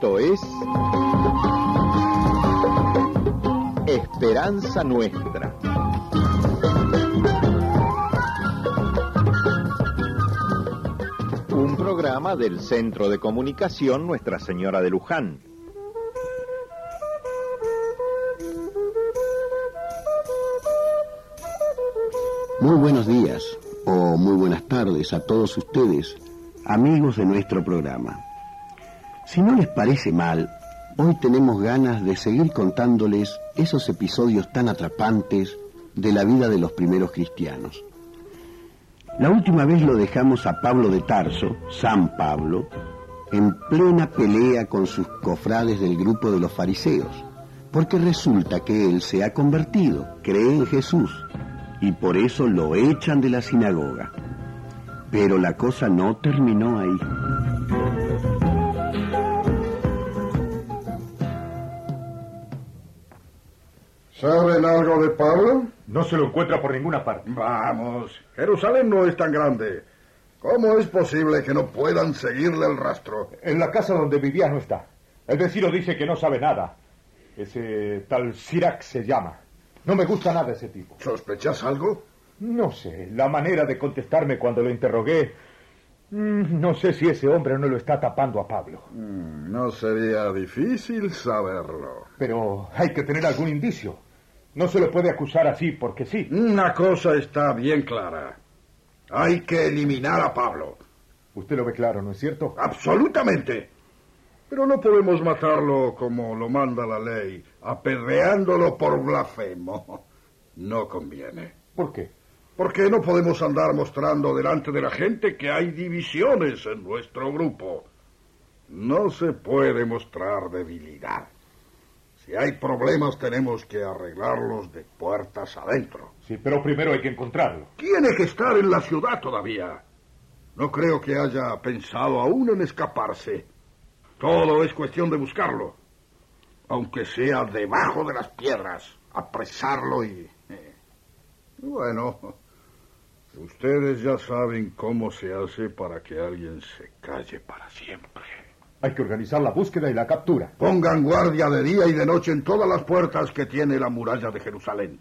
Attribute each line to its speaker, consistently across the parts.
Speaker 1: Esto es Esperanza Nuestra. Un programa del Centro de Comunicación Nuestra Señora de Luján.
Speaker 2: Muy buenos días o muy buenas tardes a todos ustedes, amigos de nuestro programa. Si no les parece mal, hoy tenemos ganas de seguir contándoles esos episodios tan atrapantes de la vida de los primeros cristianos. La última vez lo dejamos a Pablo de Tarso, San Pablo, en plena pelea con sus cofrades del grupo de los fariseos, porque resulta que él se ha convertido, cree en Jesús, y por eso lo echan de la sinagoga. Pero la cosa no terminó ahí.
Speaker 3: ¿Saben algo de Pablo?
Speaker 4: No se lo encuentra por ninguna parte.
Speaker 3: Vamos, Jerusalén no es tan grande. ¿Cómo es posible que no puedan seguirle el rastro?
Speaker 4: En la casa donde vivía no está. El vecino dice que no sabe nada. Ese tal Sirac se llama. No me gusta nada ese tipo.
Speaker 3: ¿Sospechas algo?
Speaker 4: No sé, la manera de contestarme cuando lo interrogué. mm, No sé si ese hombre no lo está tapando a Pablo.
Speaker 3: Mm, No sería difícil saberlo.
Speaker 4: Pero hay que tener algún indicio. No se lo puede acusar así porque sí.
Speaker 3: Una cosa está bien clara. Hay que eliminar a Pablo.
Speaker 4: Usted lo ve claro, ¿no es cierto?
Speaker 3: Absolutamente. Pero no podemos matarlo como lo manda la ley, apedreándolo por blasfemo. No conviene.
Speaker 4: ¿Por qué?
Speaker 3: Porque no podemos andar mostrando delante de la gente que hay divisiones en nuestro grupo. No se puede mostrar debilidad. Si hay problemas tenemos que arreglarlos de puertas adentro.
Speaker 4: Sí, pero primero hay que encontrarlo.
Speaker 3: Tiene que estar en la ciudad todavía. No creo que haya pensado aún en escaparse. Todo es cuestión de buscarlo. Aunque sea debajo de las piedras. Apresarlo y... eh. Bueno, ustedes ya saben cómo se hace para que alguien se calle para siempre.
Speaker 4: Hay que organizar la búsqueda y la captura.
Speaker 3: Pongan guardia de día y de noche en todas las puertas que tiene la muralla de Jerusalén.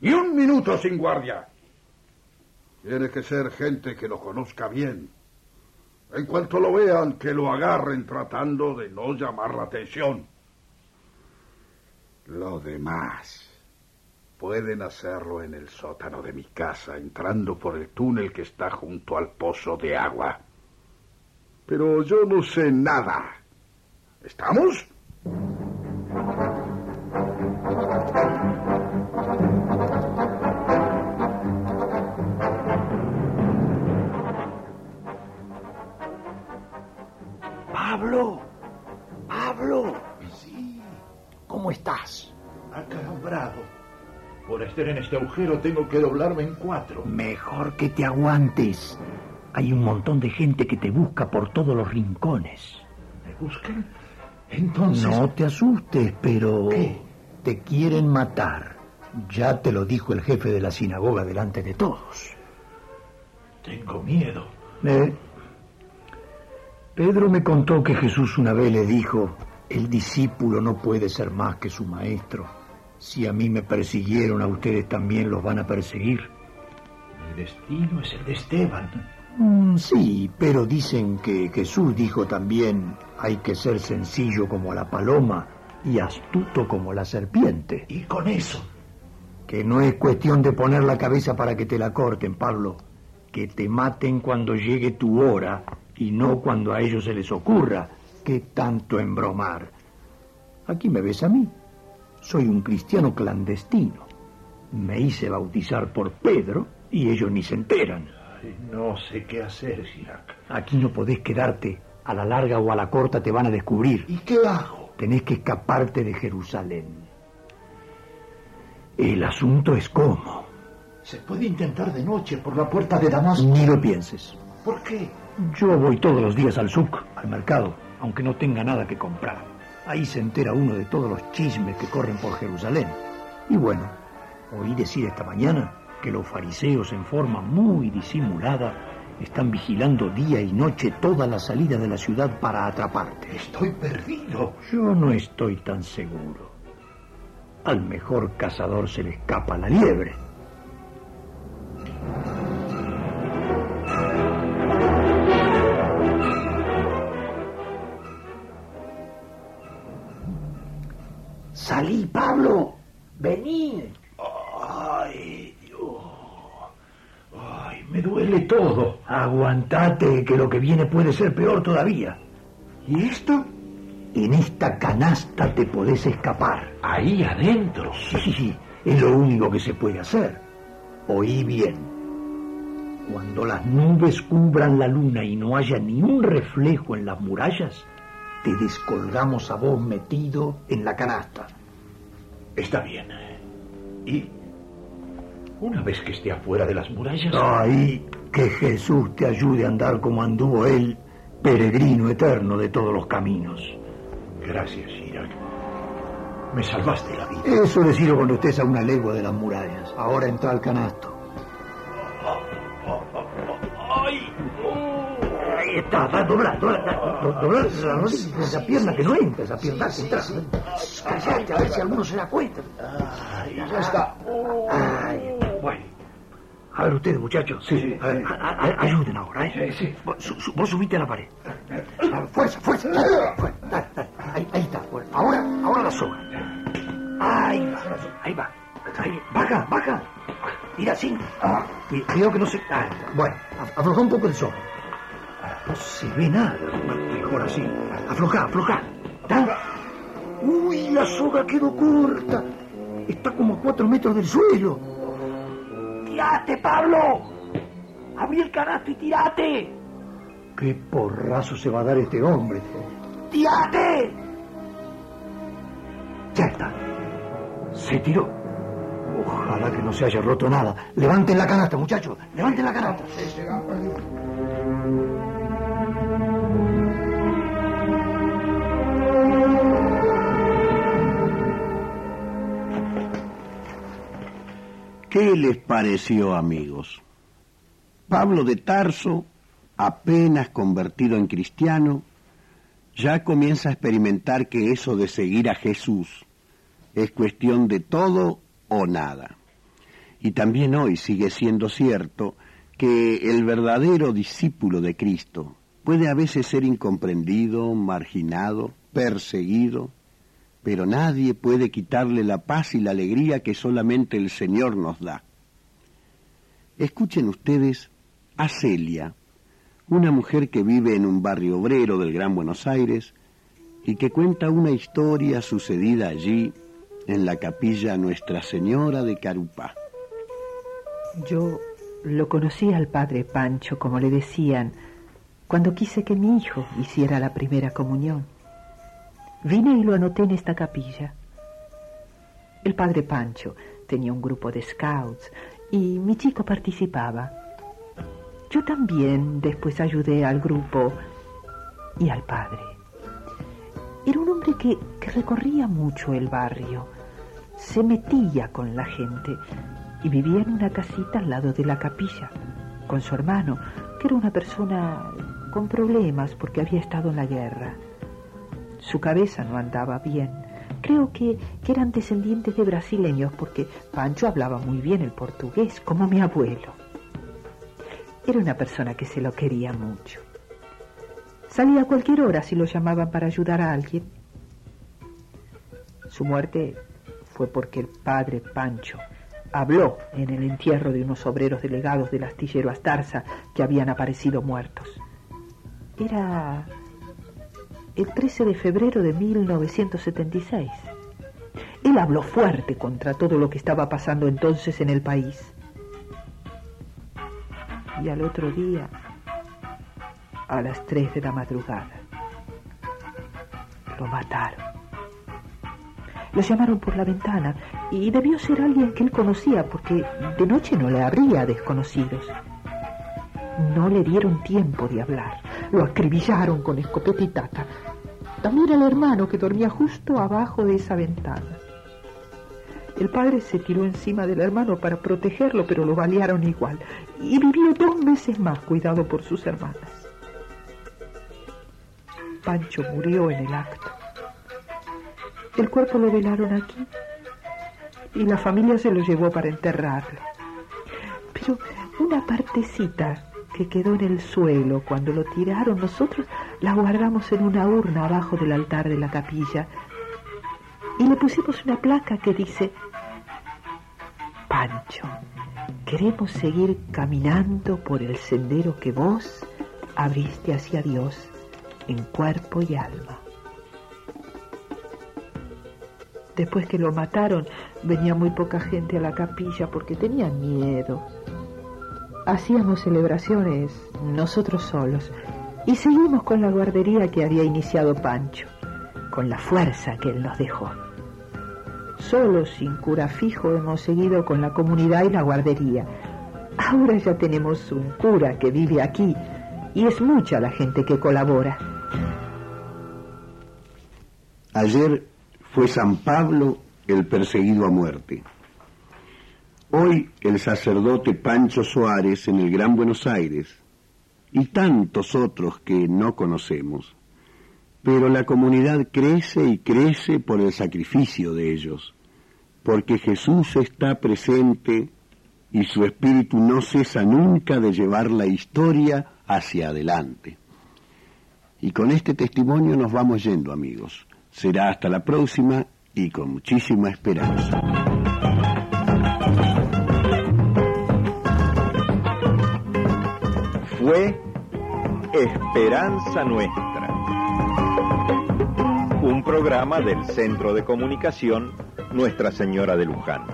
Speaker 3: Ni un minuto sin guardia. Tiene que ser gente que lo conozca bien. En cuanto lo vean, que lo agarren tratando de no llamar la atención. Lo demás pueden hacerlo en el sótano de mi casa, entrando por el túnel que está junto al pozo de agua. Pero yo no sé nada. ¿Estamos?
Speaker 5: Pablo, Pablo. Sí. ¿Cómo estás?
Speaker 6: Acalambrado. Por estar en este agujero tengo que doblarme en cuatro.
Speaker 5: Mejor que te aguantes. Hay un montón de gente que te busca por todos los rincones.
Speaker 6: ¿Me buscan? Entonces...
Speaker 5: No te asustes, pero
Speaker 6: ¿Qué?
Speaker 5: te quieren matar. Ya te lo dijo el jefe de la sinagoga delante de todos.
Speaker 6: Tengo miedo.
Speaker 5: Eh, Pedro me contó que Jesús una vez le dijo, el discípulo no puede ser más que su maestro. Si a mí me persiguieron, a ustedes también los van a perseguir.
Speaker 6: Mi destino es el de Esteban.
Speaker 5: Mm, sí, pero dicen que Jesús dijo también, hay que ser sencillo como la paloma y astuto como la serpiente.
Speaker 6: Y con eso,
Speaker 5: Que no es cuestión de poner la cabeza para que te la corten, Pablo. Que te maten cuando llegue tu hora y no cuando a ellos se les ocurra. ¿Qué tanto embromar? Aquí me ves a mí. Soy un cristiano clandestino. Me hice bautizar por Pedro y ellos ni se enteran.
Speaker 6: No sé qué hacer, Sirac.
Speaker 5: Aquí no podés quedarte. A la larga o a la corta te van a descubrir.
Speaker 6: ¿Y qué hago?
Speaker 5: Tenés que escaparte de Jerusalén. El asunto es cómo.
Speaker 6: Se puede intentar de noche por la puerta de Damasco.
Speaker 5: Ni lo pienses.
Speaker 6: ¿Por qué?
Speaker 5: Yo voy todos los días al SUC, al mercado, aunque no tenga nada que comprar. Ahí se entera uno de todos los chismes que corren por Jerusalén. Y bueno, oí decir esta mañana que los fariseos en forma muy disimulada Están vigilando día y noche toda la salida de la ciudad para atraparte.
Speaker 6: Estoy perdido.
Speaker 5: Yo no estoy tan seguro. Al mejor cazador se le escapa la liebre. Salí, Pablo. Vení.
Speaker 6: Ay, Dios. Ay, me duele todo.
Speaker 5: Aguantate, que lo que viene puede ser peor todavía.
Speaker 6: ¿Y esto?
Speaker 5: En esta canasta te podés escapar.
Speaker 6: Ahí adentro.
Speaker 5: Sí, es lo único que se puede hacer. Oí bien. Cuando las nubes cubran la luna y no haya ni un reflejo en las murallas, te descolgamos a vos metido en la canasta.
Speaker 6: Está bien. Y una vez que esté afuera de las murallas...
Speaker 5: Ay, que Jesús te ayude a andar como anduvo él, peregrino eterno de todos los caminos.
Speaker 6: Gracias, Irak. Me salvaste la vida.
Speaker 5: Eso decirlo cuando estés a una legua de las murallas. Ahora entra al canasto.
Speaker 6: ¡Ay!
Speaker 5: Ahí está, va, dobla, dobla, dobla, dobla esa, pierna que no entra, esa pierna que entra. Callate a ver si alguno se da cuenta.
Speaker 6: Ya está.
Speaker 5: Ay, bueno. A ver ustedes, muchachos.
Speaker 6: Sí, sí,
Speaker 5: A ver,
Speaker 6: sí.
Speaker 5: a- a- ayuden ahora, ¿eh?
Speaker 6: Sí, sí.
Speaker 5: Vos, su- vos a la pared. A ver, fuerza, fuerza. Fuerza, dale, dale. Ahí, ahí está. Bueno, ahora, ahora la soga. Ahí va, ahí va. Ahí, baja, baja. Mira, así. Ah, cu- Cuidado que no se... Ah, bueno, af- afloja un poco el soga. No se ve nada. Mejor así. Afloja, afloja. ¿Está? Uy, la soga quedó corta. Está como a cuatro metros del suelo. ¡Tirate, Pablo! ¡Abrí el canasto y tirate! ¡Qué porrazo se va a dar este hombre! ¡Tirate! Ya está. Se tiró. Ojalá que no se haya roto nada. Levanten la canasta, muchachos. Levanten la canasta.
Speaker 2: ¿Qué les pareció, amigos? Pablo de Tarso, apenas convertido en cristiano, ya comienza a experimentar que eso de seguir a Jesús es cuestión de todo o nada. Y también hoy sigue siendo cierto que el verdadero discípulo de Cristo puede a veces ser incomprendido, marginado, perseguido, pero nadie puede quitarle la paz y la alegría que solamente el Señor nos da. Escuchen ustedes a Celia, una mujer que vive en un barrio obrero del Gran Buenos Aires y que cuenta una historia sucedida allí en la capilla Nuestra Señora de Carupá.
Speaker 7: Yo lo conocí al padre Pancho, como le decían, cuando quise que mi hijo hiciera la primera comunión. Vine y lo anoté en esta capilla. El padre Pancho tenía un grupo de scouts y mi chico participaba. Yo también después ayudé al grupo y al padre. Era un hombre que, que recorría mucho el barrio, se metía con la gente y vivía en una casita al lado de la capilla, con su hermano, que era una persona con problemas porque había estado en la guerra. Su cabeza no andaba bien. Creo que, eran descendientes de brasileños porque Pancho hablaba muy bien el portugués, como mi abuelo. Era una persona que se lo quería mucho. Salía a cualquier hora si lo llamaban para ayudar a alguien. Su muerte fue porque el padre Pancho habló en el entierro de unos obreros delegados del astillero Astarza que habían aparecido muertos. Era el 13 de febrero de 1976. Él habló fuerte contra todo lo que estaba pasando entonces en el país. Y al otro día, a las 3 de la madrugada, lo mataron. Lo llamaron por la ventana y debió ser alguien que él conocía porque de noche no le habría desconocidos. No le dieron tiempo de hablar. Lo acribillaron con escopeta y tata. También el hermano que dormía justo abajo de esa ventana. El padre se tiró encima del hermano para protegerlo, pero lo balearon igual. Y vivió dos meses más cuidado por sus hermanas. Pancho murió en el acto. El cuerpo lo velaron aquí y la familia se lo llevó para enterrarlo. Pero una partecita que quedó en el suelo cuando lo tiraron, nosotros la guardamos en una urna abajo del altar de la capilla y le pusimos una placa que dice, Pancho, queremos seguir caminando por el sendero que vos abriste hacia Dios en cuerpo y alma. Después que lo mataron, venía muy poca gente a la capilla porque tenían miedo. Hacíamos celebraciones nosotros solos y seguimos con la guardería que había iniciado Pancho, con la fuerza que él nos dejó. Solo sin cura fijo hemos seguido con la comunidad y la guardería. Ahora ya tenemos un cura que vive aquí y es mucha la gente que colabora.
Speaker 2: Ayer fue San Pablo el perseguido a muerte. Hoy el sacerdote Pancho Suárez en el Gran Buenos Aires y tantos otros que no conocemos. Pero la comunidad crece y crece por el sacrificio de ellos, porque Jesús está presente y su espíritu no cesa nunca de llevar la historia hacia adelante. Y con este testimonio nos vamos yendo, amigos. Será hasta la próxima y con muchísima esperanza.
Speaker 1: Fue Esperanza Nuestra un programa del Centro de Comunicación Nuestra Señora de Luján.